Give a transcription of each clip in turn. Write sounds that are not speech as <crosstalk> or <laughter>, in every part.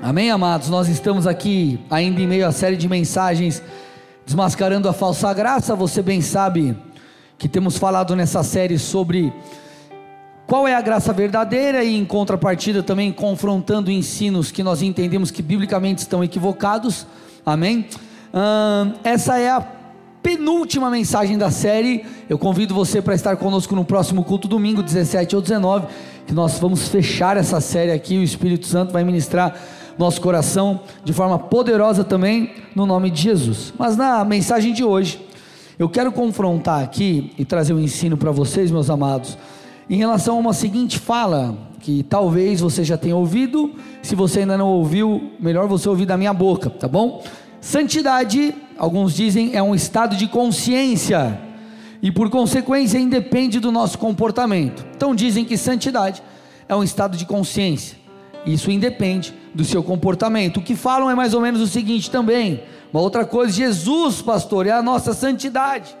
Amém, amados? Nós estamos aqui ainda em meio à série de mensagens desmascarando a falsa graça. Você bem sabe que temos falado nessa série sobre qual é a graça verdadeira e em contrapartida também confrontando ensinos que nós entendemos que biblicamente estão equivocados. Amém? Hum, essa é a penúltima mensagem da série. Eu convido você para estar conosco no próximo culto, domingo, 17 ou 19, que nós vamos fechar essa série aqui. O Espírito Santo vai ministrar nosso coração de forma poderosa também, no nome de Jesus. Mas na mensagem de hoje, eu quero confrontar aqui e trazer um ensino para vocês, meus amados, em relação a uma seguinte fala que talvez você já tenha ouvido, se você ainda não ouviu, melhor você ouvir da minha boca, tá bom? Santidade, alguns dizem, é um estado de consciência e por consequência independe do nosso comportamento. Então dizem que santidade é um estado de consciência. Isso independe do seu comportamento. O que falam é mais ou menos o seguinte também. Uma outra coisa, Jesus, pastor, é a nossa santidade.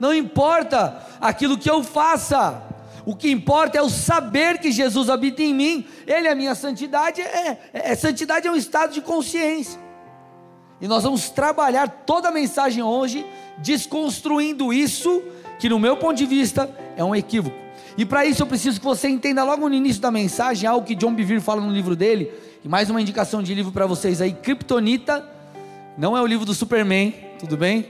Não importa aquilo que eu faça, o que importa é o saber que Jesus habita em mim. Ele é a minha santidade. É, é, é santidade é um estado de consciência. E nós vamos trabalhar toda a mensagem hoje desconstruindo isso, que no meu ponto de vista é um equívoco. E para isso eu preciso que você entenda logo no início da mensagem algo que John Bevere fala no livro dele, e mais uma indicação de livro para vocês aí, Kryptonita, não é o livro do Superman, tudo bem?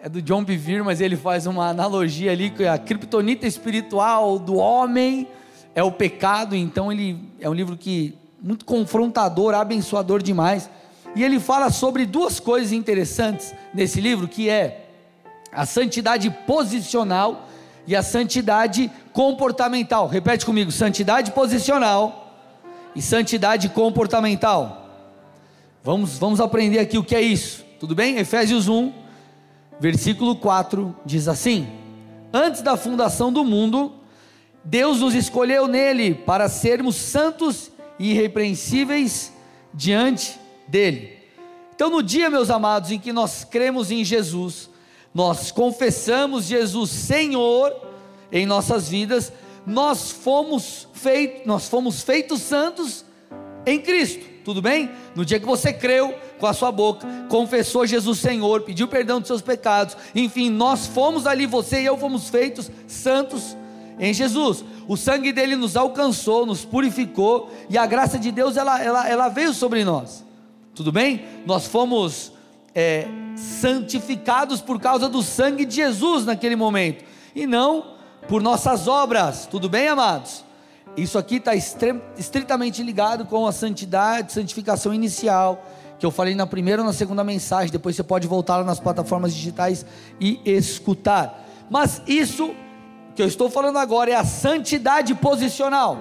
É do John Bevere, mas ele faz uma analogia ali que a kryptonita espiritual do homem é o pecado, então ele é um livro que muito confrontador, abençoador demais. E ele fala sobre duas coisas interessantes nesse livro, que é a santidade posicional e a santidade comportamental. Repete comigo: santidade posicional e santidade comportamental. Vamos, vamos aprender aqui o que é isso. Tudo bem? Efésios 1, versículo 4 diz assim: Antes da fundação do mundo, Deus nos escolheu nele para sermos santos e irrepreensíveis diante dele. Então, no dia, meus amados, em que nós cremos em Jesus, nós confessamos Jesus Senhor em nossas vidas, nós fomos feitos, nós fomos feitos santos em Cristo. Tudo bem? No dia que você creu com a sua boca, confessou Jesus Senhor, pediu perdão dos seus pecados, enfim, nós fomos ali, você e eu fomos feitos santos em Jesus. O sangue dele nos alcançou, nos purificou e a graça de Deus ela, ela, ela veio sobre nós. Tudo bem? Nós fomos é, santificados por causa do sangue de Jesus naquele momento, e não por nossas obras. Tudo bem, amados? Isso aqui está estritamente ligado com a santidade, santificação inicial, que eu falei na primeira ou na segunda mensagem. Depois você pode voltar lá nas plataformas digitais e escutar. Mas isso que eu estou falando agora é a santidade posicional.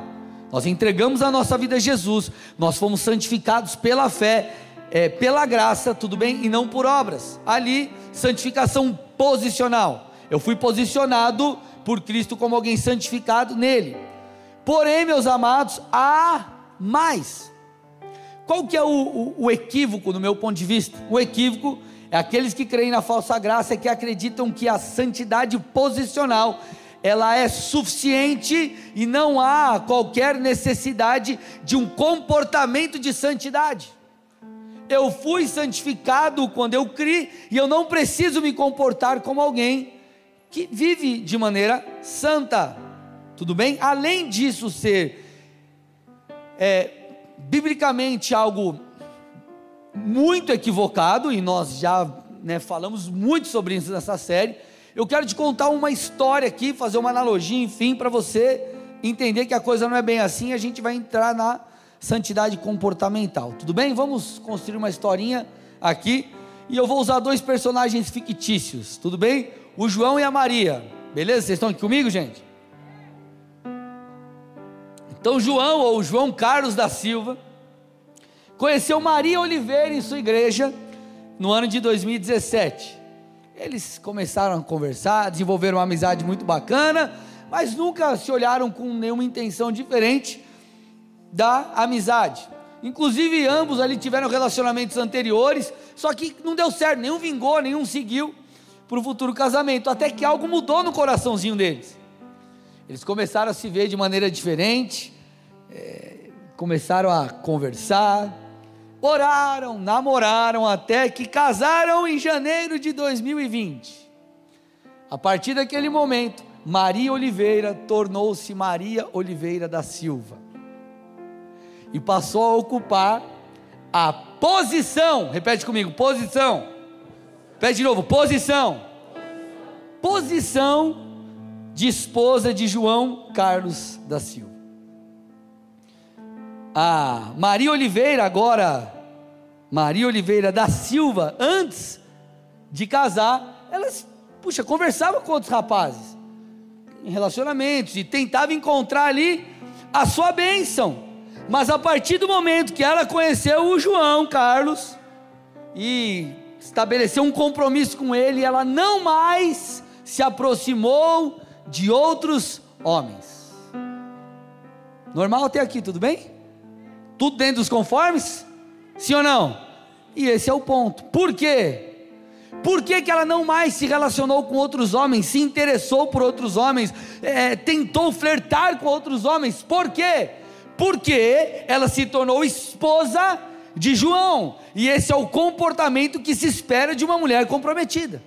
Nós entregamos a nossa vida a Jesus, nós fomos santificados pela fé é, pela graça, tudo bem? E não por obras. Ali, santificação posicional. Eu fui posicionado por Cristo como alguém santificado nele. Porém, meus amados, há mais. Qual que é o, o, o equívoco no meu ponto de vista? O equívoco é aqueles que creem na falsa graça que acreditam que a santidade posicional ela é suficiente e não há qualquer necessidade de um comportamento de santidade eu fui santificado quando eu criei, e eu não preciso me comportar como alguém que vive de maneira santa. Tudo bem? Além disso ser é, biblicamente algo muito equivocado, e nós já né, falamos muito sobre isso nessa série, eu quero te contar uma história aqui, fazer uma analogia, enfim, para você entender que a coisa não é bem assim, a gente vai entrar na santidade comportamental. Tudo bem? Vamos construir uma historinha aqui. E eu vou usar dois personagens fictícios. Tudo bem? O João e a Maria. Beleza? Vocês estão aqui comigo, gente? Então, João, ou João Carlos da Silva, conheceu Maria Oliveira em sua igreja no ano de 2017. Eles começaram a conversar, desenvolveram uma amizade muito bacana, mas nunca se olharam com nenhuma intenção diferente da amizade. Inclusive, ambos ali tiveram relacionamentos anteriores, só que não deu certo, nenhum vingou, nenhum seguiu para o futuro casamento, até que algo mudou no coraçãozinho deles. Eles começaram a se ver de maneira diferente, é, começaram a conversar, oraram, namoraram até que casaram em janeiro de 2020. A partir daquele momento, Maria Oliveira tornou-se Maria Oliveira da Silva e passou a ocupar a posição, repete comigo, posição. Repete de novo, posição. Posição de esposa de João Carlos da Silva. A Maria Oliveira, agora, Maria Oliveira da Silva, antes de casar, elas, puxa, conversava com outros rapazes, em relacionamentos, e tentava encontrar ali a sua bênção. Mas a partir do momento que ela conheceu o João Carlos e estabeleceu um compromisso com ele, ela não mais se aproximou de outros homens. Normal até aqui, tudo bem? Tudo dentro dos conformes? Sim ou não? E esse é o ponto. Por quê? Por que, que ela não mais se relacionou com outros homens, se interessou por outros homens, é, tentou flertar com outros homens? Por quê? porque ela se tornou esposa de João, e esse é o comportamento que se espera de uma mulher comprometida.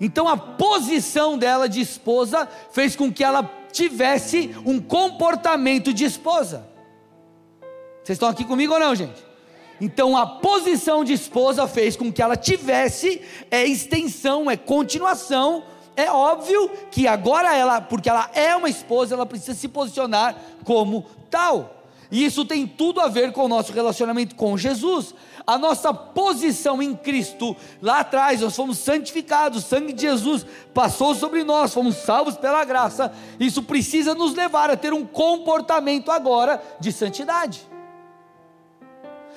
Então a posição dela de esposa fez com que ela tivesse um comportamento de esposa. Vocês estão aqui comigo ou não, gente? Então a posição de esposa fez com que ela tivesse é extensão, é continuação é óbvio que agora ela, porque ela é uma esposa, ela precisa se posicionar como tal. E isso tem tudo a ver com o nosso relacionamento com Jesus. A nossa posição em Cristo, lá atrás, nós fomos santificados, o sangue de Jesus passou sobre nós, fomos salvos pela graça. Isso precisa nos levar a ter um comportamento agora de santidade.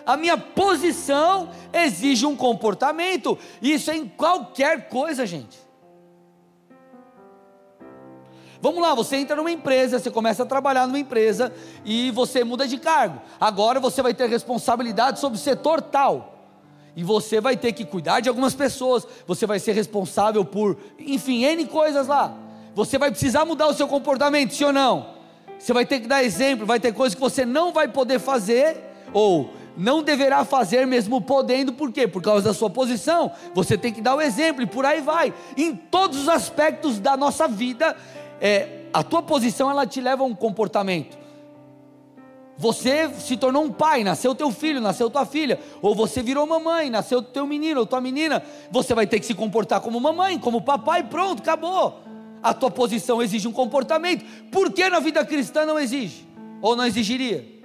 A minha posição exige um comportamento, isso é em qualquer coisa, gente. Vamos lá, você entra numa empresa, você começa a trabalhar numa empresa e você muda de cargo. Agora você vai ter responsabilidade sobre o setor tal. E você vai ter que cuidar de algumas pessoas, você vai ser responsável por, enfim, N coisas lá. Você vai precisar mudar o seu comportamento, sim ou não? Você vai ter que dar exemplo, vai ter coisas que você não vai poder fazer, ou não deverá fazer mesmo podendo, por quê? Por causa da sua posição. Você tem que dar o exemplo e por aí vai. Em todos os aspectos da nossa vida, é, a tua posição ela te leva a um comportamento. Você se tornou um pai, nasceu teu filho, nasceu tua filha, ou você virou mamãe, nasceu teu menino ou tua menina, você vai ter que se comportar como mamãe, como papai, pronto, acabou. A tua posição exige um comportamento. Por que na vida cristã não exige? Ou não exigiria?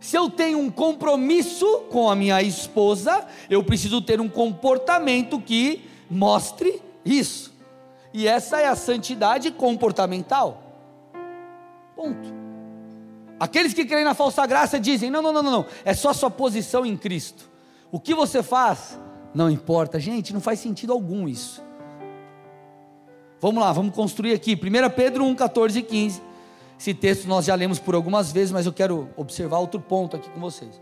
Se eu tenho um compromisso com a minha esposa, eu preciso ter um comportamento que mostre isso. E essa é a santidade comportamental. Ponto. Aqueles que creem na falsa graça dizem: não, não, não, não, é só sua posição em Cristo. O que você faz não importa. Gente, não faz sentido algum isso. Vamos lá, vamos construir aqui. 1 Pedro 1, 14 e 15. Esse texto nós já lemos por algumas vezes, mas eu quero observar outro ponto aqui com vocês.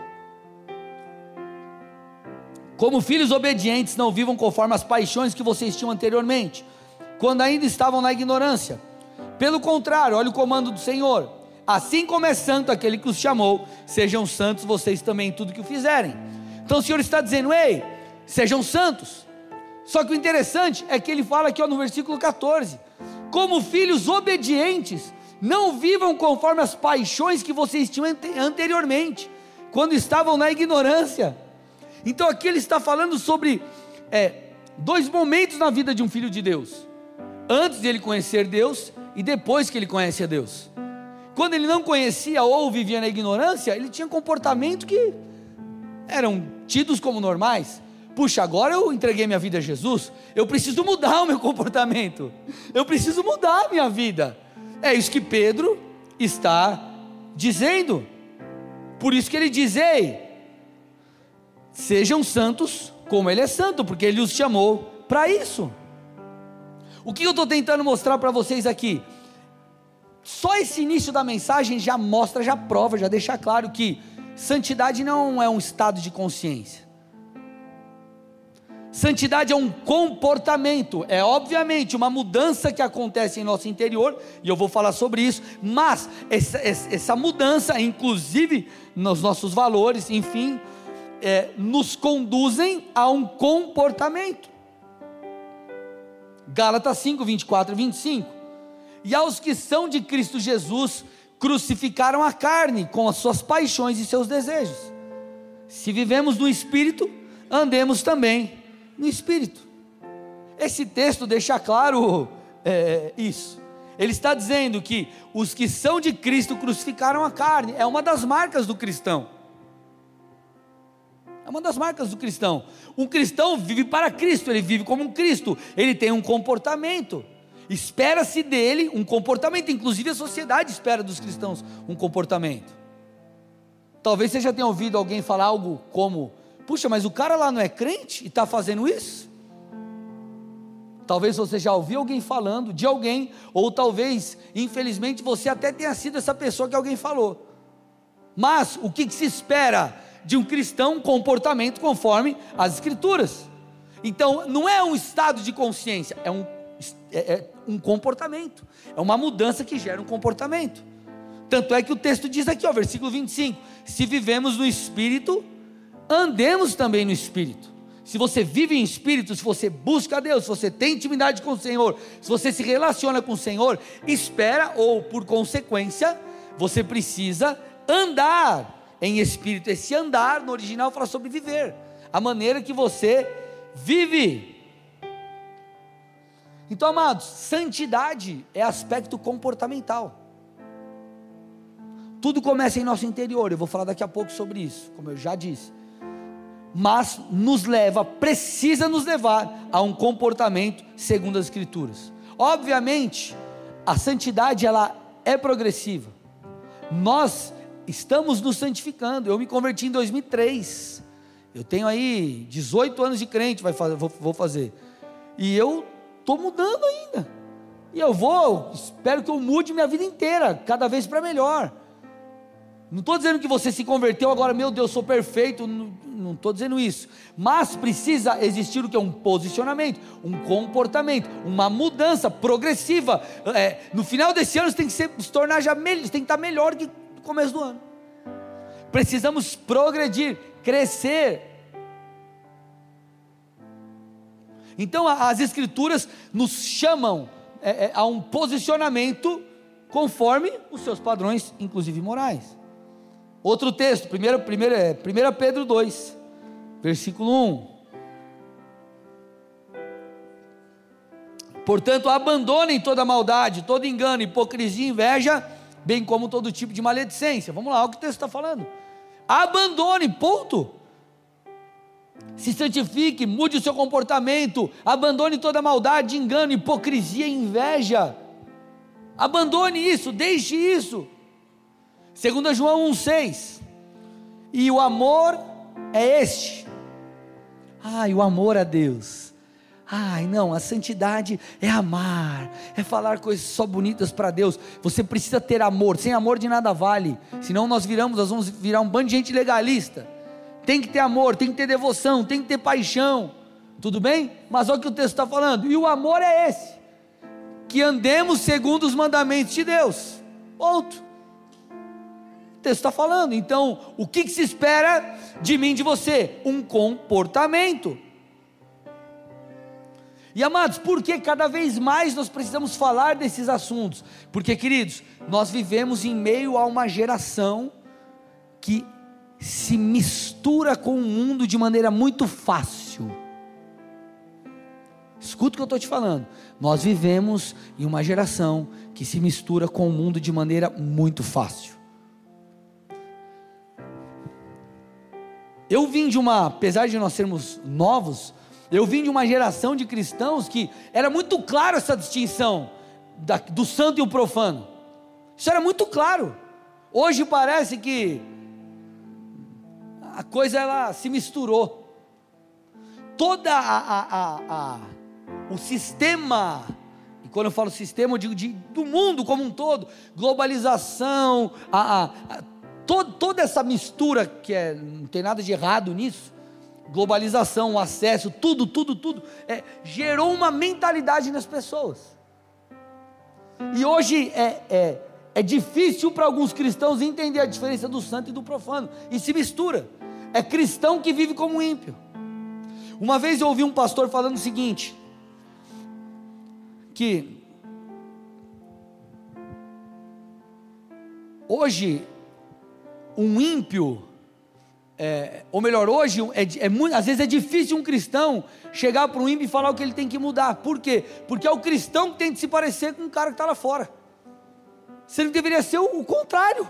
Como filhos obedientes, não vivam conforme as paixões que vocês tinham anteriormente quando ainda estavam na ignorância. Pelo contrário, olha o comando do Senhor. Assim como é santo aquele que os chamou, sejam santos vocês também em tudo que o fizerem. Então o Senhor está dizendo: ei, sejam santos. Só que o interessante é que ele fala aqui ó, no versículo 14: como filhos obedientes, não vivam conforme as paixões que vocês tinham anteriormente, quando estavam na ignorância. Então aqui ele está falando sobre é, dois momentos na vida de um filho de Deus antes de ele conhecer Deus e depois que ele conhece a Deus. Quando ele não conhecia ou vivia na ignorância, ele tinha comportamentos que eram tidos como normais. Puxa, agora eu entreguei minha vida a Jesus, eu preciso mudar <laughs> o meu comportamento, eu preciso mudar a minha vida. É isso que Pedro está dizendo. Por isso que ele diz: Ei, sejam santos como Ele é santo, porque Ele os chamou para isso. O que eu estou tentando mostrar para vocês aqui? Só esse início da mensagem já mostra, já prova, já deixa claro que santidade não é um estado de consciência. Santidade é um comportamento, é obviamente uma mudança que acontece em nosso interior, e eu vou falar sobre isso, mas essa, essa mudança, inclusive nos nossos valores, enfim, é, nos conduzem a um comportamento. Gálatas 5, 24 e 25. E aos que são de Cristo Jesus, crucificaram a carne com as suas paixões e seus desejos. Se vivemos no Espírito, andemos também no Espírito. Esse texto deixa claro é, isso. Ele está dizendo que os que são de Cristo crucificaram a carne, é uma das marcas do cristão. É uma das marcas do cristão. Um cristão vive para Cristo, ele vive como um Cristo, ele tem um comportamento. Espera-se dele um comportamento, inclusive a sociedade espera dos cristãos um comportamento. Talvez você já tenha ouvido alguém falar algo como: Puxa, mas o cara lá não é crente e está fazendo isso? Talvez você já ouviu alguém falando de alguém, ou talvez, infelizmente, você até tenha sido essa pessoa que alguém falou. Mas o que, que se espera de um cristão? Comportamento conforme as Escrituras. Então, não é um estado de consciência, é um, é, é um comportamento, é uma mudança que gera um comportamento. Tanto é que o texto diz aqui, ó, versículo 25: se vivemos no espírito, andemos também no Espírito. Se você vive em Espírito, se você busca a Deus, se você tem intimidade com o Senhor, se você se relaciona com o Senhor, espera ou por consequência, você precisa andar em Espírito. Esse andar no original fala sobre viver, a maneira que você vive. Então, amados, santidade é aspecto comportamental. Tudo começa em nosso interior, eu vou falar daqui a pouco sobre isso, como eu já disse mas nos leva, precisa nos levar a um comportamento segundo as Escrituras. Obviamente, a santidade ela é progressiva. Nós estamos nos santificando. Eu me converti em 2003. Eu tenho aí 18 anos de crente, vai fazer, vou, fazer. E eu estou mudando ainda. E eu vou, espero que eu mude minha vida inteira, cada vez para melhor. Não estou dizendo que você se converteu agora, meu Deus, sou perfeito. Não estou dizendo isso. Mas precisa existir o que? Um posicionamento, um comportamento, uma mudança progressiva. É, no final desse ano você tem que se tornar já melhor, tem que estar melhor que começo do ano. Precisamos progredir, crescer. Então as escrituras nos chamam é, é, a um posicionamento conforme os seus padrões, inclusive morais. Outro texto, 1 primeiro, primeiro, é, 1 Pedro 2, versículo 1. Portanto, abandonem toda maldade, todo engano, hipocrisia, inveja, bem como todo tipo de maledicência. Vamos lá, olha o que o texto está falando. Abandone, ponto. Se santifique, mude o seu comportamento, abandone toda maldade, engano, hipocrisia, inveja. Abandone isso, deixe isso. 2 João 1,6. E o amor é este. Ai, o amor a Deus. Ai, não, a santidade é amar, é falar coisas só bonitas para Deus. Você precisa ter amor, sem amor de nada vale. Senão nós viramos, nós vamos virar um bando de gente legalista. Tem que ter amor, tem que ter devoção, tem que ter paixão. Tudo bem? Mas olha o que o texto está falando. E o amor é esse: que andemos segundo os mandamentos de Deus. Ponto texto está falando. Então, o que, que se espera de mim, de você? Um comportamento. E amados, por que cada vez mais nós precisamos falar desses assuntos? Porque, queridos, nós vivemos em meio a uma geração que se mistura com o mundo de maneira muito fácil. Escuta o que eu estou te falando. Nós vivemos em uma geração que se mistura com o mundo de maneira muito fácil. Eu vim de uma, apesar de nós sermos novos, eu vim de uma geração de cristãos que era muito claro essa distinção da, do santo e o profano. Isso era muito claro. Hoje parece que a coisa ela se misturou. Toda a, a, a, o sistema, e quando eu falo sistema, eu digo de, do mundo como um todo, globalização, a, todo, toda essa mistura, que é, não tem nada de errado nisso, globalização, o acesso, tudo, tudo, tudo, é, gerou uma mentalidade nas pessoas. E hoje é, é, é difícil para alguns cristãos entender a diferença do santo e do profano, e se mistura. É cristão que vive como ímpio. Uma vez eu ouvi um pastor falando o seguinte: que hoje um ímpio é, ou melhor, hoje, é, é às vezes é difícil um cristão chegar para um ímpio e falar o que ele tem que mudar. Por quê? Porque é o cristão que tem de se parecer com o cara que está lá fora. Sendo que deveria ser o, o, contrário.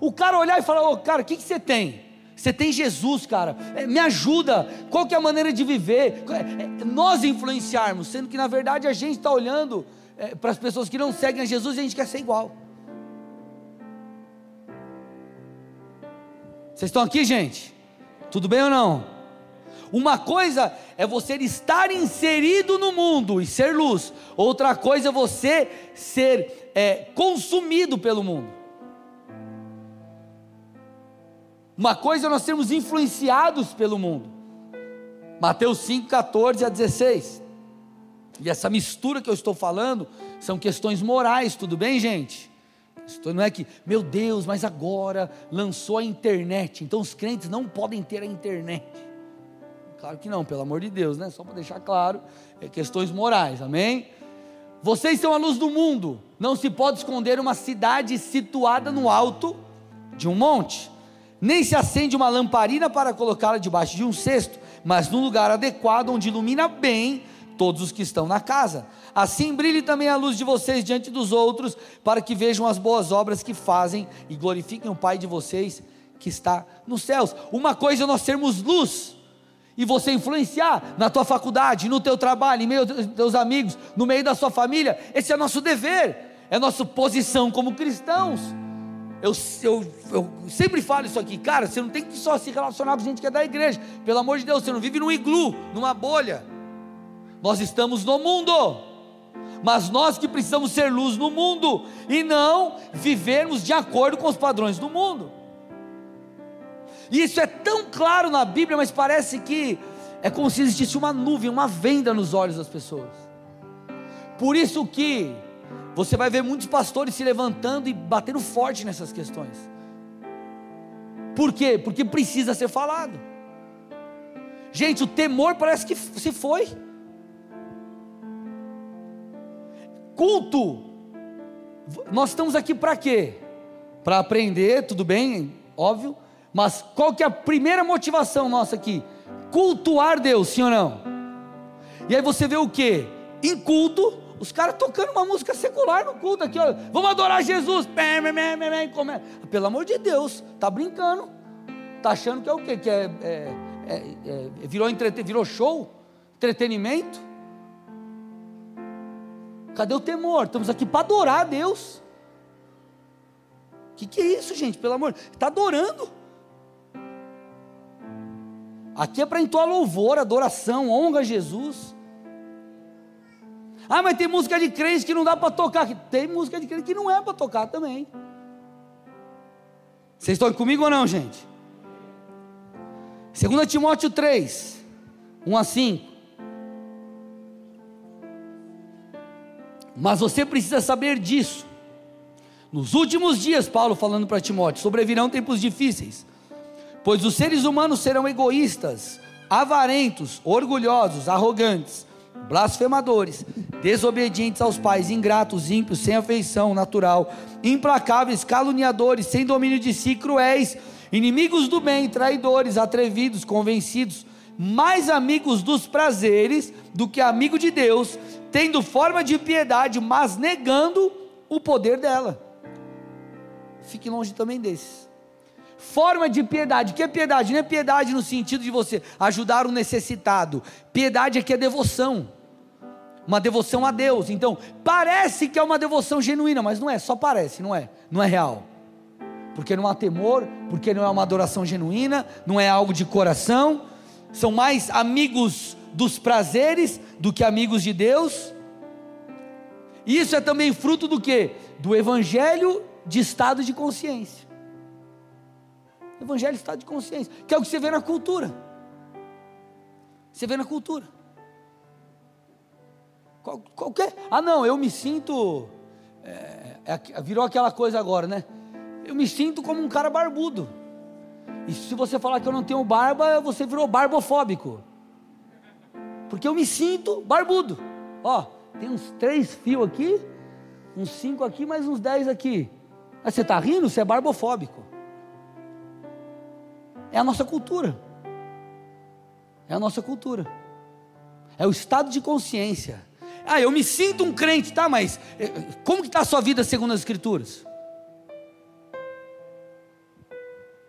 O cara olhar e falar: Ô oh, cara, o que, que você tem? Você tem Jesus, cara. É, me ajuda. Qual que é a maneira de viver? É, é, nós influenciarmos, sendo que na verdade a gente está olhando é, para as pessoas que não seguem a Jesus e a gente quer ser igual. Vocês estão aqui, gente? Tudo bem ou não? Uma coisa é você estar inserido no mundo e ser luz, outra coisa é você ser é, consumido pelo mundo. Uma coisa é nós sermos influenciados pelo mundo. Mateus 5, 14 a 16. E essa mistura que eu estou falando são questões morais, tudo bem, gente? Não é que, meu Deus, mas agora lançou a internet, então os crentes não podem ter a internet. Claro que não, pelo amor de Deus, né? Só para deixar claro, é questões morais, amém? Vocês são a luz do mundo, não se pode esconder uma cidade situada no alto de um monte, nem se acende uma lamparina para colocá-la debaixo de um cesto, mas num lugar adequado onde ilumina bem todos os que estão na casa. Assim brilhe também a luz de vocês diante dos outros, para que vejam as boas obras que fazem e glorifiquem o Pai de vocês que está nos céus. Uma coisa é nós sermos luz e você influenciar na tua faculdade, no teu trabalho, em meio aos teus amigos, no meio da sua família. Esse é nosso dever, é nossa posição como cristãos. Eu, eu, eu, sempre falo isso aqui, cara. Você não tem que só se relacionar com gente que é da igreja, pelo amor de Deus. Você não vive num iglu, numa bolha. Nós estamos no mundo, mas nós que precisamos ser luz no mundo e não vivermos de acordo com os padrões do mundo. E isso é tão claro na Bíblia, mas parece que é como se existisse uma nuvem, uma venda nos olhos das pessoas. Por isso que você vai ver muitos pastores se levantando e batendo forte nessas questões. Por quê? Porque precisa ser falado. Gente, o temor parece que se foi. Culto. Nós estamos aqui para quê? Para aprender, tudo bem, óbvio. Mas qual que é a primeira motivação nossa aqui? Cultuar Deus, sim ou não? E aí você vê o que? Em culto, os caras tocando uma música secular no culto aqui, ó. Vamos adorar Jesus. Pelo amor de Deus, tá brincando. Tá achando que é o quê? Que é, é, é, é virou, entreten... virou show? Entretenimento? Cadê o temor? Estamos aqui para adorar a Deus. O que, que é isso, gente? Pelo amor, está adorando. Aqui é para entoar louvor, adoração, honra a Jesus. Ah, mas tem música de crente que não dá para tocar. Tem música de crente que não é para tocar também. Vocês estão comigo ou não, gente? 2 Timóteo 3, 1 a 5. Mas você precisa saber disso. Nos últimos dias, Paulo falando para Timóteo, sobrevirão tempos difíceis, pois os seres humanos serão egoístas, avarentos, orgulhosos, arrogantes, blasfemadores, desobedientes aos pais, ingratos, ímpios, sem afeição natural, implacáveis, caluniadores, sem domínio de si, cruéis, inimigos do bem, traidores, atrevidos, convencidos, mais amigos dos prazeres do que amigo de Deus, tendo forma de piedade, mas negando o poder dela. Fique longe também desses. Forma de piedade, o que é piedade? Não é piedade no sentido de você ajudar o necessitado. Piedade aqui é devoção. Uma devoção a Deus. Então, parece que é uma devoção genuína, mas não é, só parece, não é, não é real. Porque não há temor, porque não é uma adoração genuína, não é algo de coração, são mais amigos dos prazeres do que amigos de Deus. Isso é também fruto do que? Do evangelho de estado de consciência. Evangelho de estado de consciência, que é o que você vê na cultura. Você vê na cultura. Qual, qualquer. Ah, não, eu me sinto. É, é, virou aquela coisa agora, né? Eu me sinto como um cara barbudo. E se você falar que eu não tenho barba, você virou barbofóbico. Porque eu me sinto barbudo. Ó, tem uns três fios aqui, uns cinco aqui, mais uns dez aqui. Mas você está rindo? Você é barbofóbico. É a nossa cultura. É a nossa cultura. É o estado de consciência. Ah, eu me sinto um crente, tá? Mas eh, como que está a sua vida segundo as escrituras?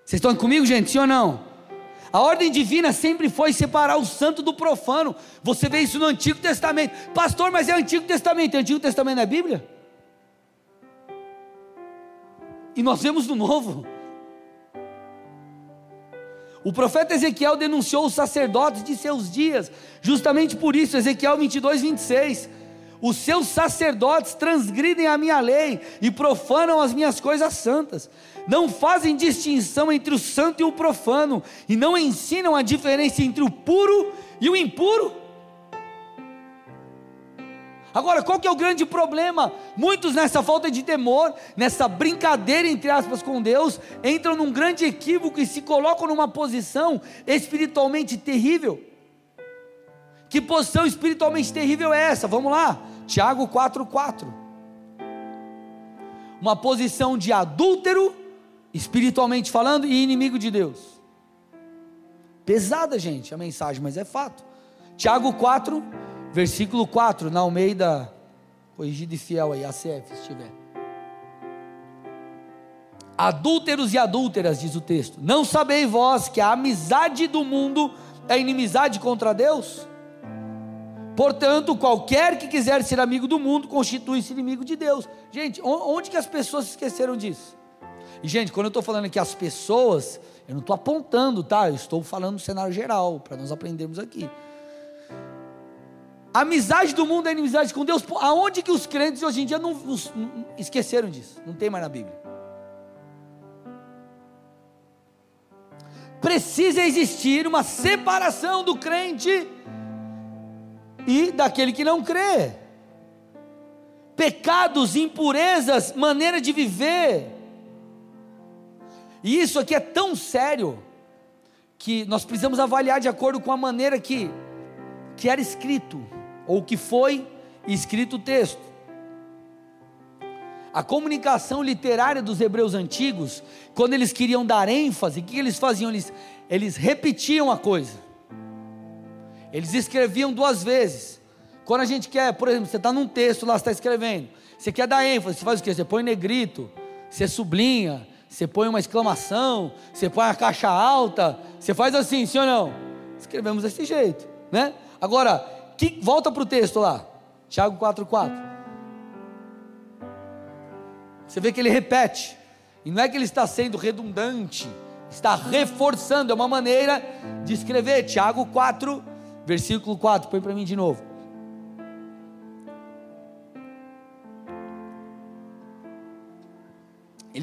Vocês estão comigo, gente? Sim ou não? A ordem divina sempre foi separar o santo do profano. Você vê isso no Antigo Testamento. Pastor, mas é Antigo Testamento. O Antigo Testamento é Bíblia? E nós vemos no Novo. O profeta Ezequiel denunciou os sacerdotes de seus dias, justamente por isso, Ezequiel 22, 26. Os seus sacerdotes transgridem a minha lei e profanam as minhas coisas santas. Não fazem distinção entre o santo e o profano, e não ensinam a diferença entre o puro e o impuro. Agora, qual que é o grande problema? Muitos nessa falta de temor, nessa brincadeira entre aspas com Deus, entram num grande equívoco e se colocam numa posição espiritualmente terrível. Que posição espiritualmente terrível é essa? Vamos lá. Tiago 4:4. Uma posição de adúltero, espiritualmente falando, e inimigo de Deus. Pesada, gente, a mensagem, mas é fato. Tiago 4, versículo 4, na Almeida, corrigido e fiel aí, ACF, se tiver. Adúlteros e adúlteras, diz o texto, não sabeis vós que a amizade do mundo é inimizade contra Deus? Portanto, qualquer que quiser ser amigo do mundo constitui-se inimigo de Deus. Gente, onde que as pessoas esqueceram disso? E, gente, quando eu estou falando aqui as pessoas, eu não estou apontando, tá? Eu estou falando no cenário geral, para nós aprendermos aqui. A amizade do mundo é inimizade com Deus. Aonde que os crentes hoje em dia não, não esqueceram disso? Não tem mais na Bíblia. Precisa existir uma separação do crente e daquele que não crê. Pecados, impurezas, maneira de viver. E isso aqui é tão sério que nós precisamos avaliar de acordo com a maneira que, que era escrito, ou que foi escrito o texto. A comunicação literária dos hebreus antigos, quando eles queriam dar ênfase, o que eles faziam? Eles, eles repetiam a coisa. Eles escreviam duas vezes. Quando a gente quer, por exemplo, você está num texto lá, você está escrevendo, você quer dar ênfase, você faz o quê? Você põe negrito, você sublinha, você põe uma exclamação, você põe a caixa alta, você faz assim, sim ou não? Escrevemos desse jeito, né? Agora, que, volta para o texto lá, Tiago 4,4. Você vê que ele repete, e não é que ele está sendo redundante, está reforçando, é uma maneira de escrever, Tiago 4, Versículo 4, põe para mim de novo.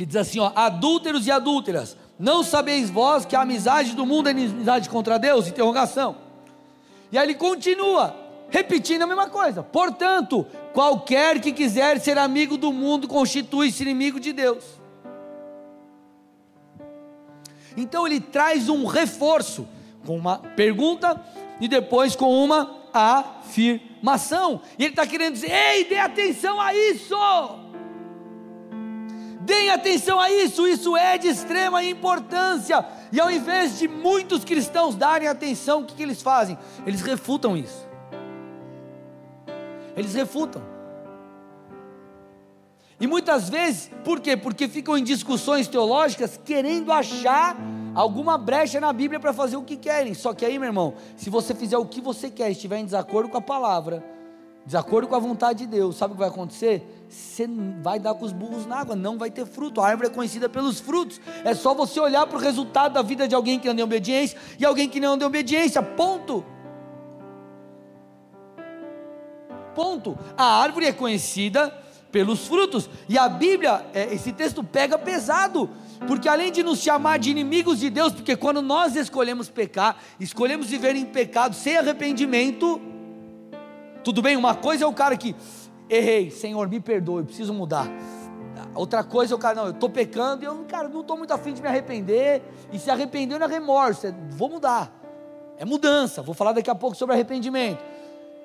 Ele diz assim: ó, adúlteros e adúlteras, não sabeis vós que a amizade do mundo é amizade contra Deus? Interrogação. E aí ele continua, repetindo a mesma coisa. Portanto, qualquer que quiser ser amigo do mundo constitui-se inimigo de Deus. Então ele traz um reforço com uma pergunta e depois com uma afirmação. E ele está querendo dizer: ei, dê atenção a isso. Deem atenção a isso, isso é de extrema importância. E ao invés de muitos cristãos darem atenção, o que, que eles fazem? Eles refutam isso. Eles refutam. E muitas vezes, por quê? Porque ficam em discussões teológicas querendo achar alguma brecha na Bíblia para fazer o que querem. Só que aí, meu irmão, se você fizer o que você quer, estiver em desacordo com a palavra, desacordo com a vontade de Deus, sabe o que vai acontecer? Você vai dar com os burros na água, não vai ter fruto. A árvore é conhecida pelos frutos. É só você olhar para o resultado da vida de alguém que anda em obediência e alguém que não anda em obediência. Ponto. Ponto. A árvore é conhecida pelos frutos. E a Bíblia, é, esse texto pega pesado, Porque além de nos chamar de inimigos de Deus, porque quando nós escolhemos pecar, escolhemos viver em pecado sem arrependimento, tudo bem, uma coisa é o cara que errei, Senhor, me perdoe, preciso mudar. Outra coisa o cara, não, eu estou pecando e eu, cara, não estou muito afim de me arrepender, e se arrepender não é remorso, é, vou mudar, é mudança, vou falar daqui a pouco sobre arrependimento.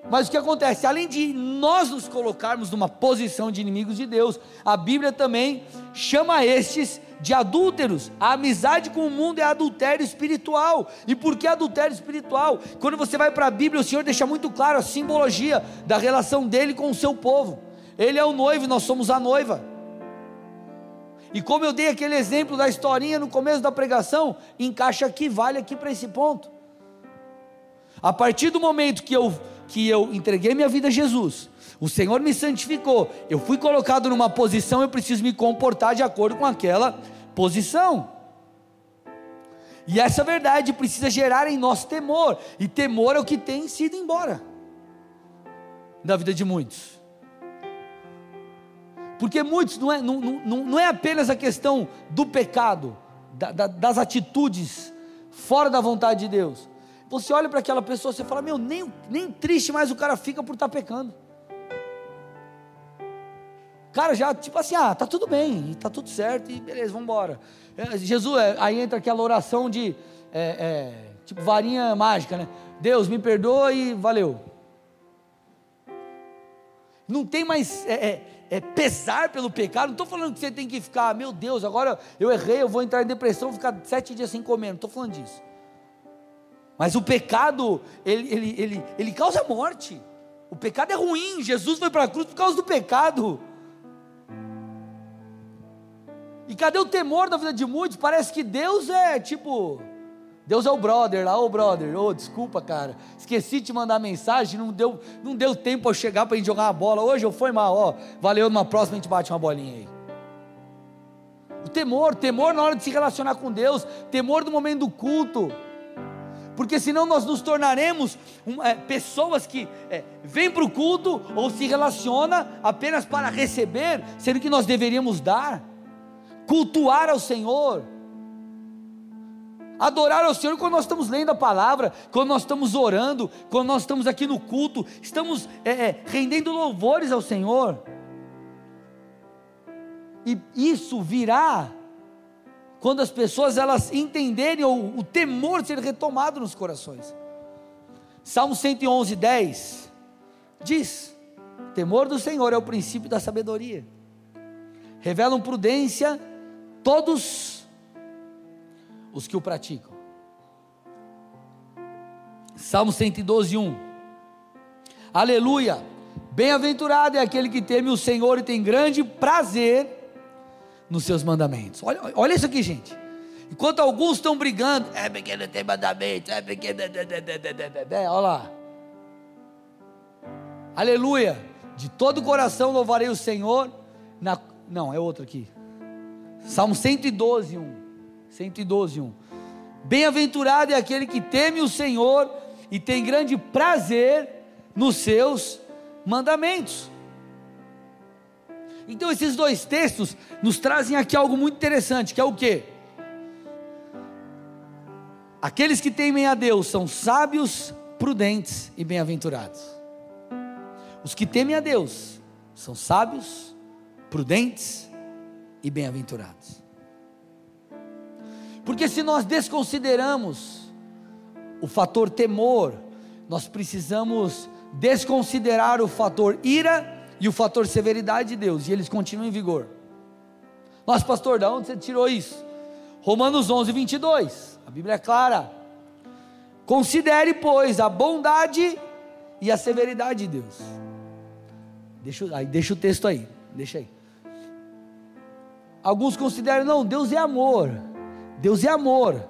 Mas o que acontece? Além de nós nos colocarmos numa posição de inimigos de Deus, a Bíblia também chama estes de adúlteros. A amizade com o mundo é adultério espiritual. E por que adultério espiritual? Quando você vai para a Bíblia, o Senhor deixa muito claro a simbologia da relação dele com o seu povo. Ele é o noivo, nós somos a noiva. E como eu dei aquele exemplo da historinha no começo da pregação, encaixa aqui, vale aqui para esse ponto. A partir do momento que eu que eu entreguei minha vida a Jesus, o Senhor me santificou, eu fui colocado numa posição, eu preciso me comportar de acordo com aquela posição. E essa verdade precisa gerar em nós temor, e temor é o que tem sido embora da vida de muitos. Porque muitos não é, não, não, não é apenas a questão do pecado, da, da, das atitudes fora da vontade de Deus, você olha para aquela pessoa e fala: Meu, nem, nem triste mais o cara fica por estar tá pecando. Cara, já, tipo assim, ah, tá tudo bem, tá tudo certo, e beleza, vamos embora. É, Jesus, é, aí entra aquela oração de, é, é, tipo, varinha mágica, né? Deus, me perdoa e valeu. Não tem mais é, pesar pelo pecado, não estou falando que você tem que ficar, meu Deus, agora eu errei, eu vou entrar em depressão, ficar sete dias sem comer, não estou falando disso. Mas o pecado, ele, ele, ele, ele causa morte. O pecado é ruim. Jesus foi para a cruz por causa do pecado. E cadê o temor da vida de muitos? Parece que Deus é tipo. Deus é o brother lá, ô brother, ô oh, desculpa, cara, esqueci de te mandar mensagem, não deu, não deu tempo eu chegar para a gente jogar uma bola. Hoje eu fui mal, ó, valeu, numa próxima a gente bate uma bolinha aí. O temor, temor na hora de se relacionar com Deus, temor no momento do culto porque senão nós nos tornaremos é, pessoas que é, vêm para o culto ou se relaciona apenas para receber, sendo que nós deveríamos dar, cultuar ao Senhor, adorar ao Senhor quando nós estamos lendo a palavra, quando nós estamos orando, quando nós estamos aqui no culto, estamos é, é rendendo louvores ao Senhor, e isso virá quando as pessoas elas entenderem o, o temor ser retomado nos corações. Salmo 111, 10 diz: Temor do Senhor é o princípio da sabedoria, revelam prudência todos os que o praticam. Salmo 112, 1 Aleluia! Bem-aventurado é aquele que teme o Senhor e tem grande prazer nos seus mandamentos. Olha, olha isso aqui, gente. Enquanto alguns estão brigando, é porque não tem mandamento, é porque. Olha lá. Aleluia. De todo o coração louvarei o Senhor. Na, não, é outro aqui. Salmo 112, 1. 112, 1. Bem-aventurado é aquele que teme o Senhor e tem grande prazer nos seus mandamentos. Então esses dois textos nos trazem aqui algo muito interessante, que é o que? Aqueles que temem a Deus são sábios, prudentes e bem-aventurados. Os que temem a Deus são sábios, prudentes e bem-aventurados. Porque se nós desconsideramos o fator temor, nós precisamos desconsiderar o fator ira e o fator severidade de Deus, e eles continuam em vigor. Nossa, pastor, de onde você tirou isso? Romanos 11, 22, a Bíblia é clara. Considere, pois, a bondade e a severidade de Deus. Deixa, aí, deixa o texto aí, deixa aí. Alguns consideram, não, Deus é amor, Deus é amor,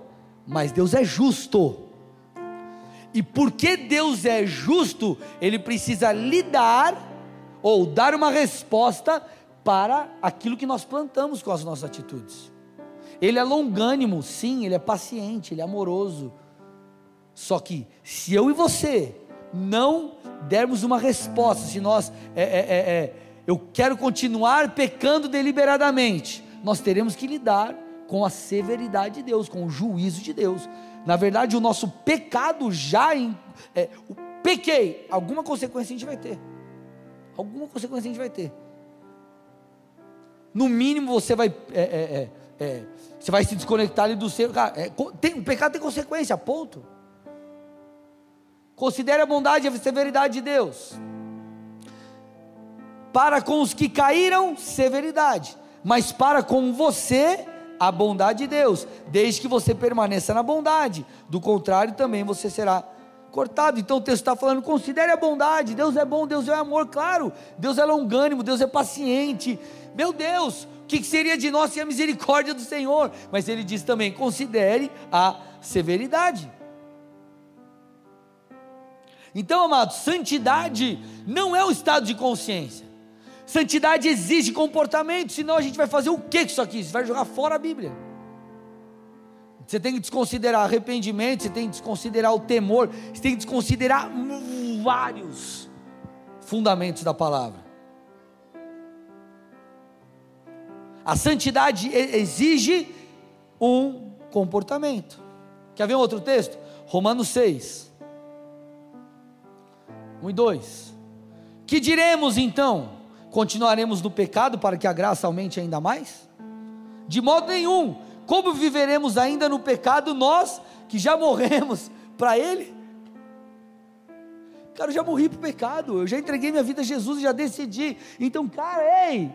mas Deus é justo. E porque Deus é justo, Ele precisa lidar ou dar uma resposta para aquilo que nós plantamos com as nossas atitudes. Ele é longânimo, sim, ele é paciente, ele é amoroso. Só que se eu e você não dermos uma resposta, se nós é, é, é, é eu quero continuar pecando deliberadamente, nós teremos que lidar com a severidade de Deus, com o juízo de Deus. Na verdade, o nosso pecado já. Em, é, pequei, alguma consequência a gente vai ter. Alguma consequência a gente vai ter. No mínimo você vai. É, é, é, é você vai se desconectar ali do seu. Cara, é, tem, o pecado tem consequência, ponto. Considere a bondade e a severidade de Deus. Para com os que caíram, severidade. Mas para com você, a bondade de Deus. Desde que você permaneça na bondade. Do contrário, também você será cortado. Então o texto está falando: considere a bondade. Deus é bom, Deus é amor, claro. Deus é longânimo, Deus é paciente. Meu Deus, o que seria de nós sem a misericórdia do Senhor? Mas ele diz também: considere a severidade. Então, amados, santidade não é um estado de consciência. Santidade exige comportamento, senão a gente vai fazer o que com isso aqui? Você vai jogar fora a Bíblia. Você tem que desconsiderar arrependimento, você tem que desconsiderar o temor, você tem que desconsiderar vários fundamentos da palavra. A santidade exige um comportamento. Quer ver um outro texto? Romanos 6. 1 e 2. Que diremos então? Continuaremos no pecado para que a graça aumente ainda mais? De modo nenhum. Como viveremos ainda no pecado nós que já morremos <laughs> para Ele? Cara, eu já morri para o pecado, eu já entreguei minha vida a Jesus já decidi. Então, cara, ei,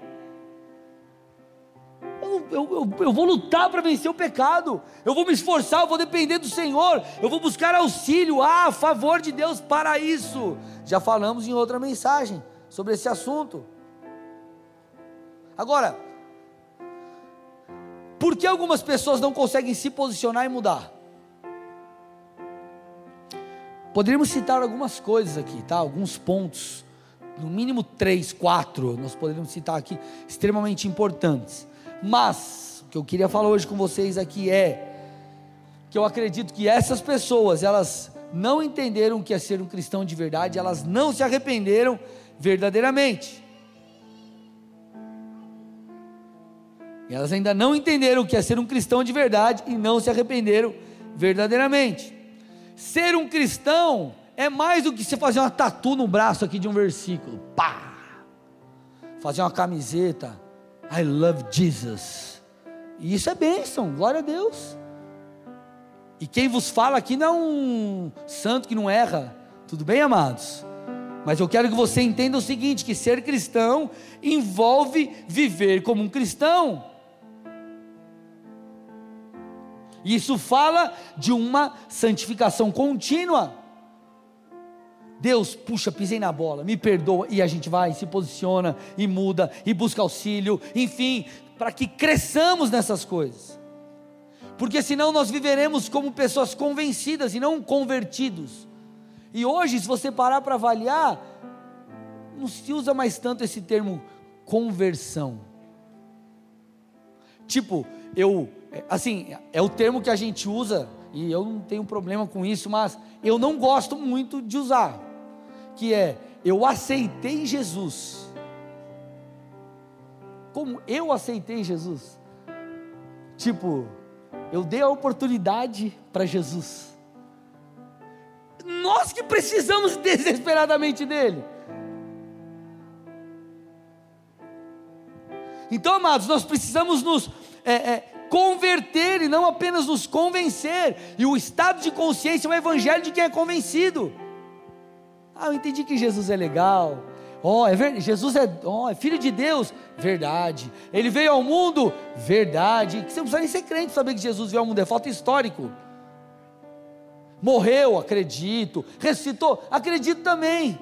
eu, eu, eu vou lutar para vencer o pecado, eu vou me esforçar, eu vou depender do Senhor, eu vou buscar auxílio, ah, favor de Deus para isso. Já falamos em outra mensagem sobre esse assunto. Agora, por que algumas pessoas não conseguem se posicionar e mudar? Poderíamos citar algumas coisas aqui, tá? Alguns pontos, no mínimo três, quatro, nós poderíamos citar aqui, extremamente importantes. Mas, o que eu queria falar hoje com vocês aqui é que eu acredito que essas pessoas, elas não entenderam o que é ser um cristão de verdade, elas não se arrependeram verdadeiramente. Elas ainda não entenderam o que é ser um cristão de verdade e não se arrependeram verdadeiramente. Ser um cristão é mais do que você fazer uma tatu no braço aqui de um versículo. Pá! Fazer uma camiseta. I love Jesus. E isso é bênção, glória a Deus. E quem vos fala aqui não é um santo que não erra. Tudo bem, amados? Mas eu quero que você entenda o seguinte: que ser cristão envolve viver como um cristão. Isso fala de uma santificação contínua. Deus, puxa, pisei na bola, me perdoa, e a gente vai, se posiciona, e muda, e busca auxílio, enfim, para que cresçamos nessas coisas, porque senão nós viveremos como pessoas convencidas e não convertidos. E hoje, se você parar para avaliar, não se usa mais tanto esse termo conversão. Tipo, eu assim, é o termo que a gente usa, e eu não tenho problema com isso, mas eu não gosto muito de usar, que é eu aceitei Jesus. Como eu aceitei Jesus? Tipo, eu dei a oportunidade para Jesus. Nós que precisamos <laughs> desesperadamente dele. Então, amados, nós precisamos nos é, é, converter e não apenas nos convencer. E o estado de consciência é o evangelho de quem é convencido. Ah, eu entendi que Jesus é legal. Oh, é ver... Jesus é, oh, é filho de Deus, verdade. Ele veio ao mundo, verdade. Você não precisa nem ser crente saber que Jesus veio ao mundo, é fato histórico. Morreu, acredito. Ressuscitou, acredito também.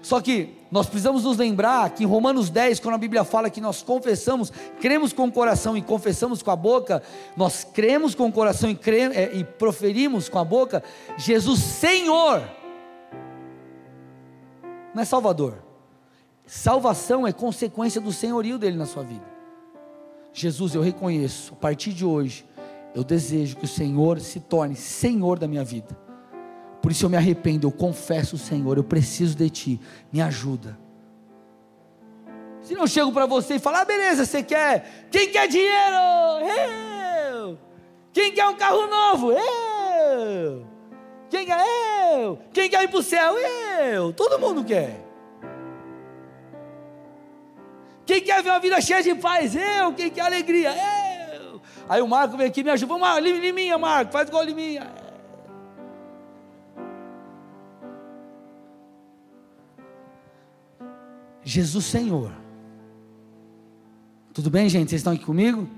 Só que nós precisamos nos lembrar que em Romanos 10, quando a Bíblia fala que nós confessamos, cremos com o coração e confessamos com a boca, nós cremos com o coração e, cre, é, e proferimos com a boca, Jesus Senhor, não é Salvador. Salvação é consequência do senhorio dele na sua vida. Jesus, eu reconheço, a partir de hoje, eu desejo que o Senhor se torne Senhor da minha vida. Por isso eu me arrependo, eu confesso, Senhor, eu preciso de Ti, me ajuda. Se não chego para você e falar, ah, beleza, você quer? Quem quer dinheiro? Eu! Quem quer um carro novo? Eu! Quem quer? Eu! Quem quer ir para o céu? Eu! Todo mundo quer. Quem quer ver uma vida cheia de paz? Eu. Quem quer alegria? Eu. Aí o Marco vem aqui e me ajuda. Vamos Liminha, Marco, faz igual Liminha. Jesus Senhor. Tudo bem, gente? Vocês estão aqui comigo?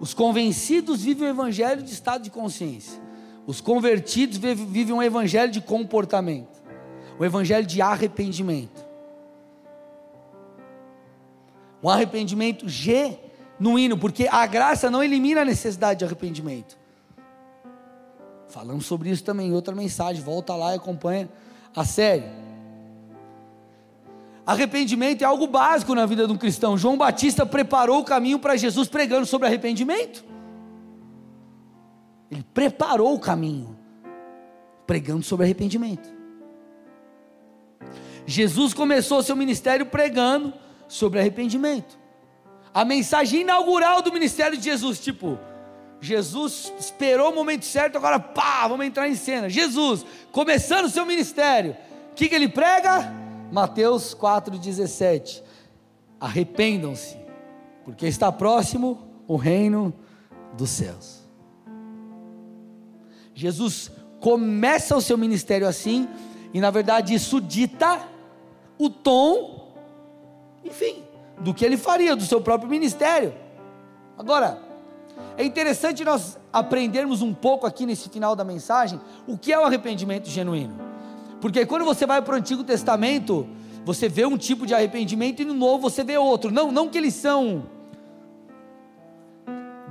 Os convencidos vivem o evangelho de estado de consciência. Os convertidos vivem um evangelho de comportamento. O evangelho de arrependimento. Um arrependimento genuíno, porque a graça não elimina a necessidade de arrependimento. Falamos sobre isso também em outra mensagem. Volta lá e acompanha a série. Arrependimento é algo básico na vida de um cristão. João Batista preparou o caminho para Jesus pregando sobre arrependimento. Ele preparou o caminho pregando sobre arrependimento. Jesus começou seu ministério pregando sobre arrependimento. A mensagem inaugural do ministério de Jesus, tipo, Jesus esperou o momento certo, agora pá, vamos entrar em cena. Jesus, começando o seu ministério, o que, que ele prega? Mateus 4,17: Arrependam-se, porque está próximo o reino dos céus. Jesus começa o seu ministério assim, e na verdade isso dita o tom, enfim, do que ele faria, do seu próprio ministério. Agora, é interessante nós aprendermos um pouco aqui nesse final da mensagem o que é o arrependimento genuíno. Porque quando você vai para o Antigo Testamento, você vê um tipo de arrependimento e no Novo você vê outro. Não, não que eles são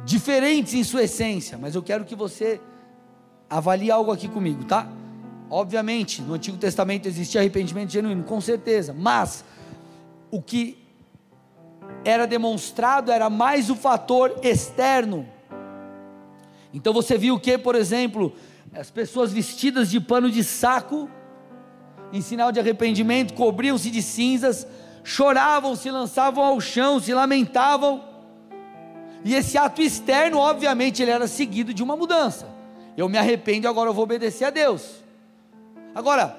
diferentes em sua essência, mas eu quero que você avalie algo aqui comigo, tá? Obviamente, no Antigo Testamento existia arrependimento genuíno, com certeza, mas o que era demonstrado era mais o fator externo então você viu que, por exemplo, as pessoas vestidas de pano de saco, em sinal de arrependimento, cobriam-se de cinzas, choravam, se lançavam ao chão, se lamentavam. E esse ato externo, obviamente, ele era seguido de uma mudança. Eu me arrependo, agora eu vou obedecer a Deus. Agora,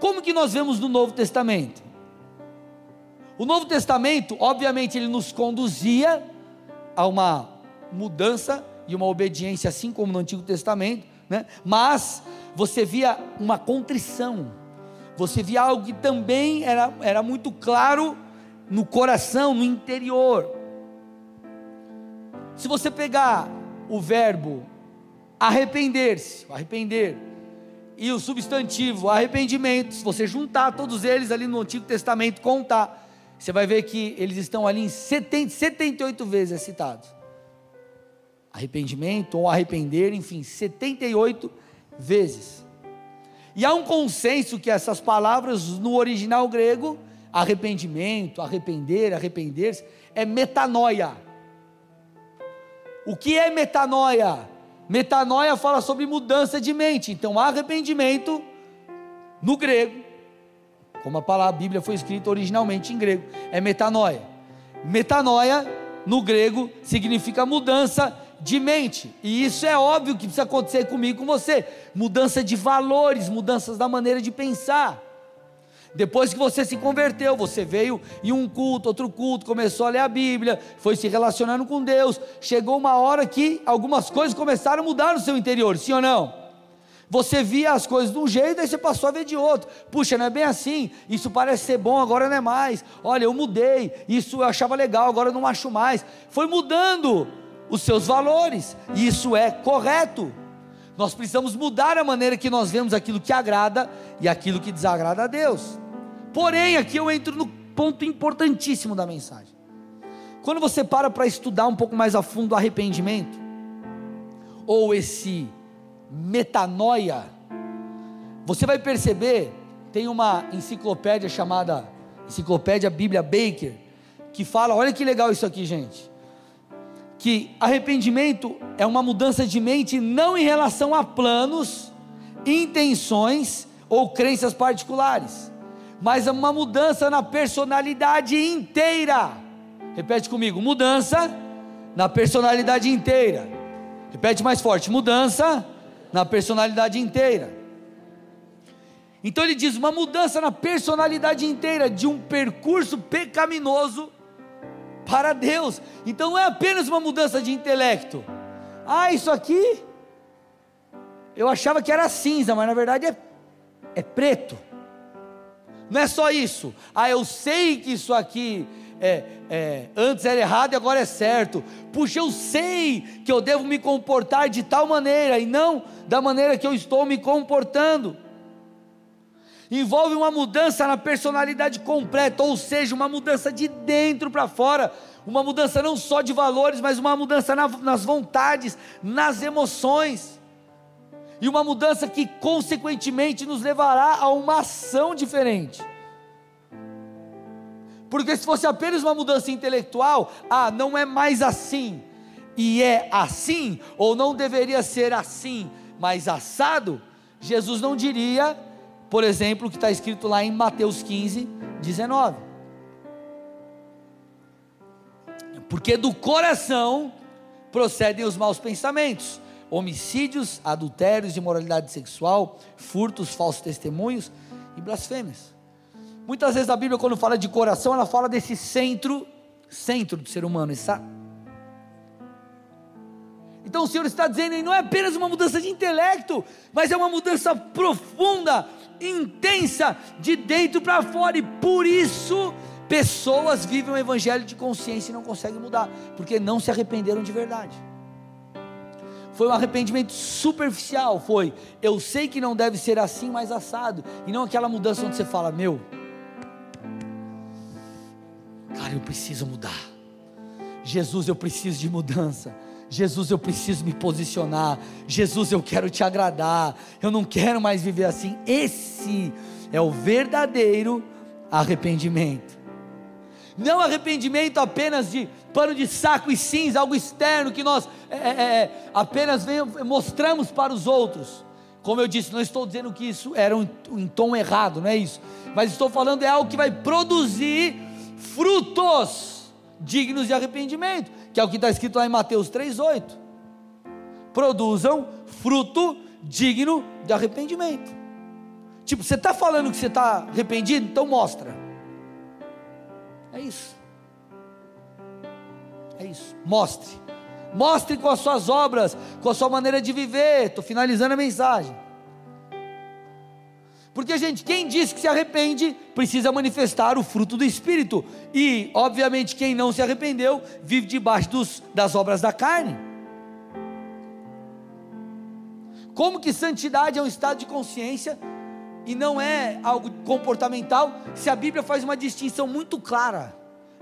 como que nós vemos no Novo Testamento? O Novo Testamento, obviamente, ele nos conduzia a uma mudança e uma obediência, assim como no Antigo Testamento, né? mas você via uma contrição, você via algo que também era, era muito claro no coração, no interior. Se você pegar o verbo arrepender-se, arrepender, e o substantivo arrependimento, se você juntar todos eles ali no Antigo Testamento, contar, você vai ver que eles estão ali em 70, 78 vezes citados arrependimento ou arrepender, enfim, 78 vezes. E há um consenso que essas palavras no original grego, arrependimento, arrepender, arrepender-se, é metanoia. O que é metanoia? Metanoia fala sobre mudança de mente. Então, arrependimento no grego, como a palavra a Bíblia foi escrita originalmente em grego, é metanoia. Metanoia no grego significa mudança de mente. E isso é óbvio que precisa acontecer comigo e com você. Mudança de valores, mudanças da maneira de pensar. Depois que você se converteu, você veio em um culto, outro culto, começou a ler a Bíblia, foi se relacionando com Deus. Chegou uma hora que algumas coisas começaram a mudar no seu interior, sim ou não? Você via as coisas de um jeito, aí você passou a ver de outro. Puxa, não é bem assim. Isso parece ser bom, agora não é mais. Olha, eu mudei. Isso eu achava legal, agora eu não acho mais. Foi mudando os seus valores, e isso é correto. Nós precisamos mudar a maneira que nós vemos aquilo que agrada e aquilo que desagrada a Deus. Porém, aqui eu entro no ponto importantíssimo da mensagem. Quando você para para estudar um pouco mais a fundo o arrependimento, ou esse metanoia, você vai perceber, tem uma enciclopédia chamada Enciclopédia Bíblia Baker, que fala, olha que legal isso aqui, gente que arrependimento é uma mudança de mente não em relação a planos, intenções ou crenças particulares, mas uma mudança na personalidade inteira. Repete comigo: mudança na personalidade inteira. Repete mais forte: mudança na personalidade inteira. Então ele diz uma mudança na personalidade inteira de um percurso pecaminoso para Deus. Então não é apenas uma mudança de intelecto. Ah, isso aqui eu achava que era cinza, mas na verdade é, é preto. Não é só isso. Ah, eu sei que isso aqui é, é, antes era errado e agora é certo. Puxa, eu sei que eu devo me comportar de tal maneira e não da maneira que eu estou me comportando. Envolve uma mudança na personalidade completa, ou seja, uma mudança de dentro para fora, uma mudança não só de valores, mas uma mudança na, nas vontades, nas emoções, e uma mudança que consequentemente nos levará a uma ação diferente. Porque se fosse apenas uma mudança intelectual, ah, não é mais assim, e é assim, ou não deveria ser assim, mas assado, Jesus não diria, por exemplo, o que está escrito lá em Mateus 15, 19. Porque do coração procedem os maus pensamentos, homicídios, adultérios, imoralidade sexual, furtos, falsos testemunhos e blasfêmias. Muitas vezes a Bíblia, quando fala de coração, ela fala desse centro, centro do ser humano, sabe? Então o Senhor está dizendo, não é apenas uma mudança de intelecto, mas é uma mudança profunda, intensa, de dentro para fora, e por isso pessoas vivem o evangelho de consciência e não conseguem mudar, porque não se arrependeram de verdade. Foi um arrependimento superficial, foi, eu sei que não deve ser assim, mas assado, e não aquela mudança onde você fala, meu, eu preciso mudar. Jesus, eu preciso de mudança. Jesus, eu preciso me posicionar. Jesus, eu quero te agradar. Eu não quero mais viver assim. Esse é o verdadeiro arrependimento. Não arrependimento apenas de pano de saco e cinza, algo externo que nós é, é, é apenas mostramos para os outros. Como eu disse, não estou dizendo que isso era um, um tom errado, não é isso. Mas estou falando é algo que vai produzir frutos dignos de arrependimento, que é o que está escrito lá em Mateus 3,8. Produzam fruto digno de arrependimento. Tipo, você está falando que você está arrependido? Então mostra. É isso. É isso. Mostre. Mostre com as suas obras, com a sua maneira de viver. Estou finalizando a mensagem. Porque, gente, quem diz que se arrepende precisa manifestar o fruto do Espírito. E, obviamente, quem não se arrependeu vive debaixo dos, das obras da carne. Como que santidade é um estado de consciência e não é algo comportamental, se a Bíblia faz uma distinção muito clara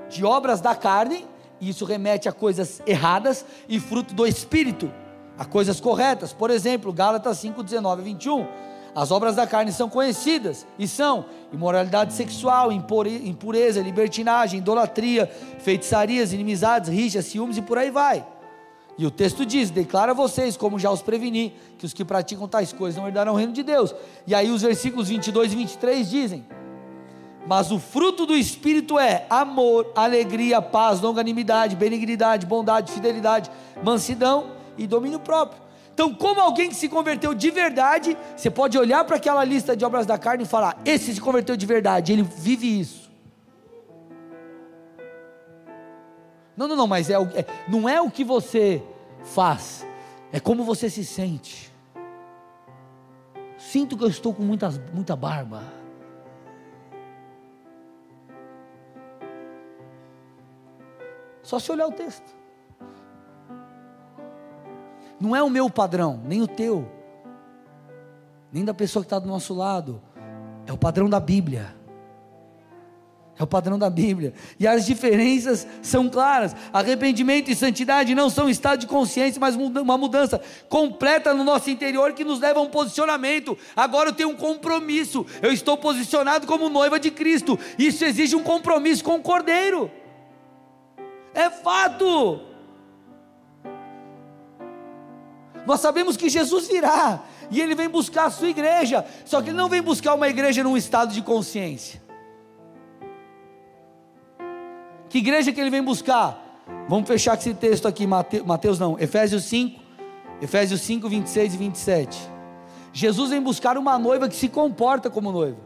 de obras da carne, e isso remete a coisas erradas, e fruto do Espírito, a coisas corretas. Por exemplo, Gálatas 5, 19 a 21 as obras da carne são conhecidas e são imoralidade sexual, impureza, libertinagem, idolatria, feitiçarias, inimizades, rixas, ciúmes e por aí vai. E o texto diz: Declara a vocês, como já os preveni, que os que praticam tais coisas não herdarão o reino de Deus. E aí os versículos 22 e 23 dizem: Mas o fruto do Espírito é amor, alegria, paz, longanimidade, benignidade, bondade, fidelidade, mansidão e domínio próprio. Então, como alguém que se converteu de verdade, você pode olhar para aquela lista de obras da carne e falar: esse se converteu de verdade, ele vive isso. Não, não, não, mas é, é, não é o que você faz, é como você se sente. Sinto que eu estou com muitas, muita barba. Só se olhar o texto. Não é o meu padrão, nem o teu, nem da pessoa que está do nosso lado. É o padrão da Bíblia. É o padrão da Bíblia. E as diferenças são claras. Arrependimento e santidade não são estado de consciência, mas uma mudança completa no nosso interior que nos leva a um posicionamento. Agora eu tenho um compromisso. Eu estou posicionado como noiva de Cristo. Isso exige um compromisso com o Cordeiro. É fato. Nós sabemos que Jesus virá, e ele vem buscar a sua igreja. Só que ele não vem buscar uma igreja num estado de consciência. Que igreja que ele vem buscar? Vamos fechar com esse texto aqui, Mateus não, Efésios 5, Efésios 5, 26 e 27. Jesus vem buscar uma noiva que se comporta como noiva.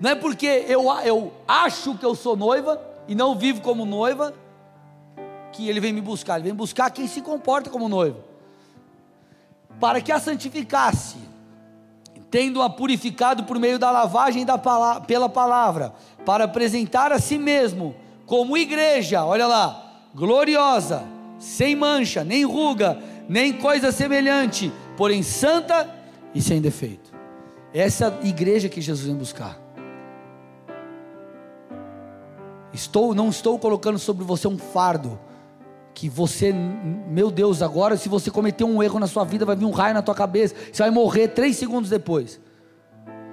Não é porque eu, eu acho que eu sou noiva e não vivo como noiva que ele vem me buscar, ele vem buscar quem se comporta como noiva. Para que a santificasse, tendo-a purificado por meio da lavagem da pela palavra, para apresentar a si mesmo como igreja, olha lá, gloriosa, sem mancha, nem ruga, nem coisa semelhante, porém santa e sem defeito. Essa é igreja que Jesus vem buscar. Estou, não estou colocando sobre você um fardo que você, meu Deus, agora se você cometer um erro na sua vida, vai vir um raio na tua cabeça, você vai morrer três segundos depois.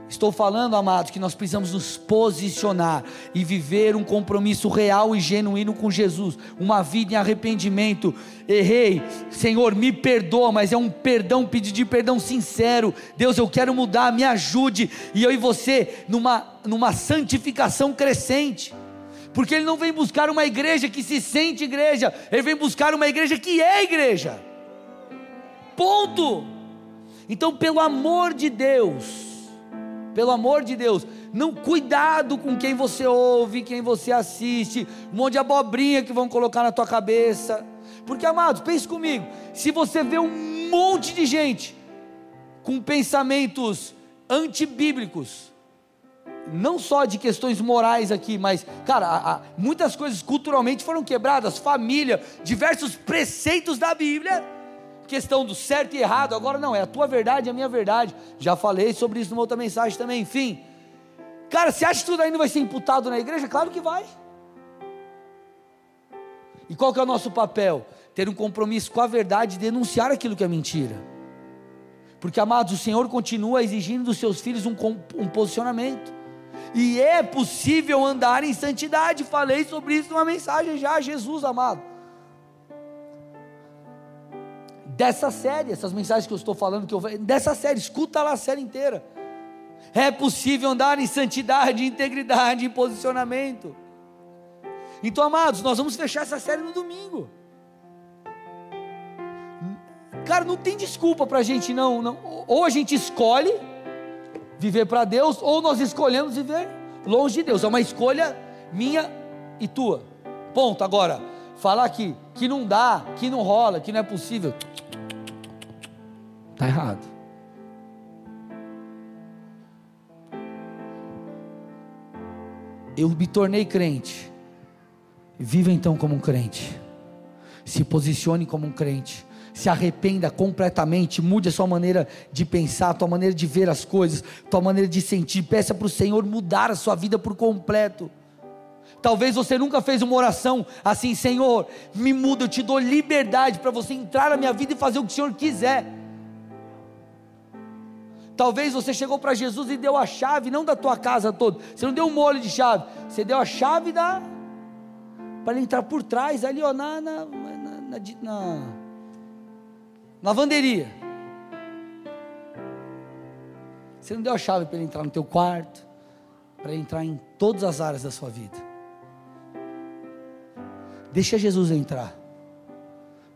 Estou falando, amados, que nós precisamos nos posicionar e viver um compromisso real e genuíno com Jesus, uma vida em arrependimento. Errei, Senhor, me perdoa, mas é um perdão, pedir de perdão sincero. Deus, eu quero mudar, me ajude. E eu e você numa, numa santificação crescente. Porque Ele não vem buscar uma igreja que se sente igreja, Ele vem buscar uma igreja que é igreja. Ponto. Então, pelo amor de Deus, pelo amor de Deus, não cuidado com quem você ouve, quem você assiste, um monte de abobrinha que vão colocar na tua cabeça. Porque, amados, pense comigo, se você vê um monte de gente com pensamentos antibíblicos, não só de questões morais aqui, mas, cara, a, a, muitas coisas culturalmente foram quebradas, família, diversos preceitos da Bíblia questão do certo e errado, agora não, é a tua verdade e a minha verdade. Já falei sobre isso numa outra mensagem também, enfim. Cara, você acha que tudo ainda vai ser imputado na igreja? Claro que vai. E qual que é o nosso papel? Ter um compromisso com a verdade e denunciar aquilo que é mentira. Porque, amados, o Senhor continua exigindo dos seus filhos um, um posicionamento. E é possível andar em santidade. Falei sobre isso numa mensagem já, Jesus amado dessa série, essas mensagens que eu estou falando, que eu, dessa série, escuta lá a série inteira. É possível andar em santidade, integridade, em posicionamento. Então, amados, nós vamos fechar essa série no domingo. Cara, não tem desculpa para a gente não, não. Ou a gente escolhe viver para Deus, ou nós escolhemos viver longe de Deus. É uma escolha minha e tua. Ponto. Agora, falar que, que não dá, que não rola, que não é possível. Está errado. Eu me tornei crente. Viva então como um crente. Se posicione como um crente. Se arrependa completamente, mude a sua maneira de pensar, a tua maneira de ver as coisas, a tua maneira de sentir. Peça para o Senhor mudar a sua vida por completo. Talvez você nunca fez uma oração assim, Senhor, me muda, eu te dou liberdade para você entrar na minha vida e fazer o que o Senhor quiser. Talvez você chegou para Jesus e deu a chave, não da tua casa toda. Você não deu um molho de chave. Você deu a chave da. Para ele entrar por trás, ali, ó, na, na, na, na lavanderia. Você não deu a chave para ele entrar no teu quarto, para entrar em todas as áreas da sua vida. Deixa Jesus entrar.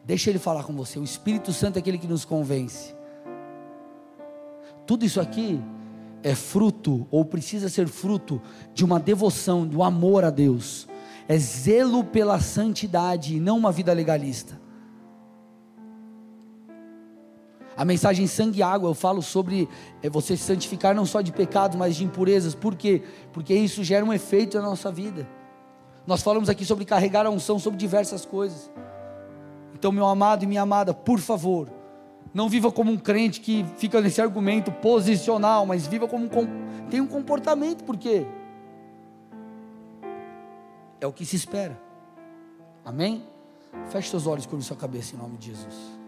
Deixa ele falar com você. O Espírito Santo é aquele que nos convence. Tudo isso aqui é fruto, ou precisa ser fruto, de uma devoção, de um amor a Deus. É zelo pela santidade e não uma vida legalista. A mensagem sangue e água, eu falo sobre é, você se santificar não só de pecados, mas de impurezas. Por quê? Porque isso gera um efeito na nossa vida. Nós falamos aqui sobre carregar a unção sobre diversas coisas. Então, meu amado e minha amada, por favor, não viva como um crente que fica nesse argumento posicional, mas viva como um tem um comportamento, porque é o que se espera. Amém? Feche seus olhos, curva sua cabeça em nome de Jesus.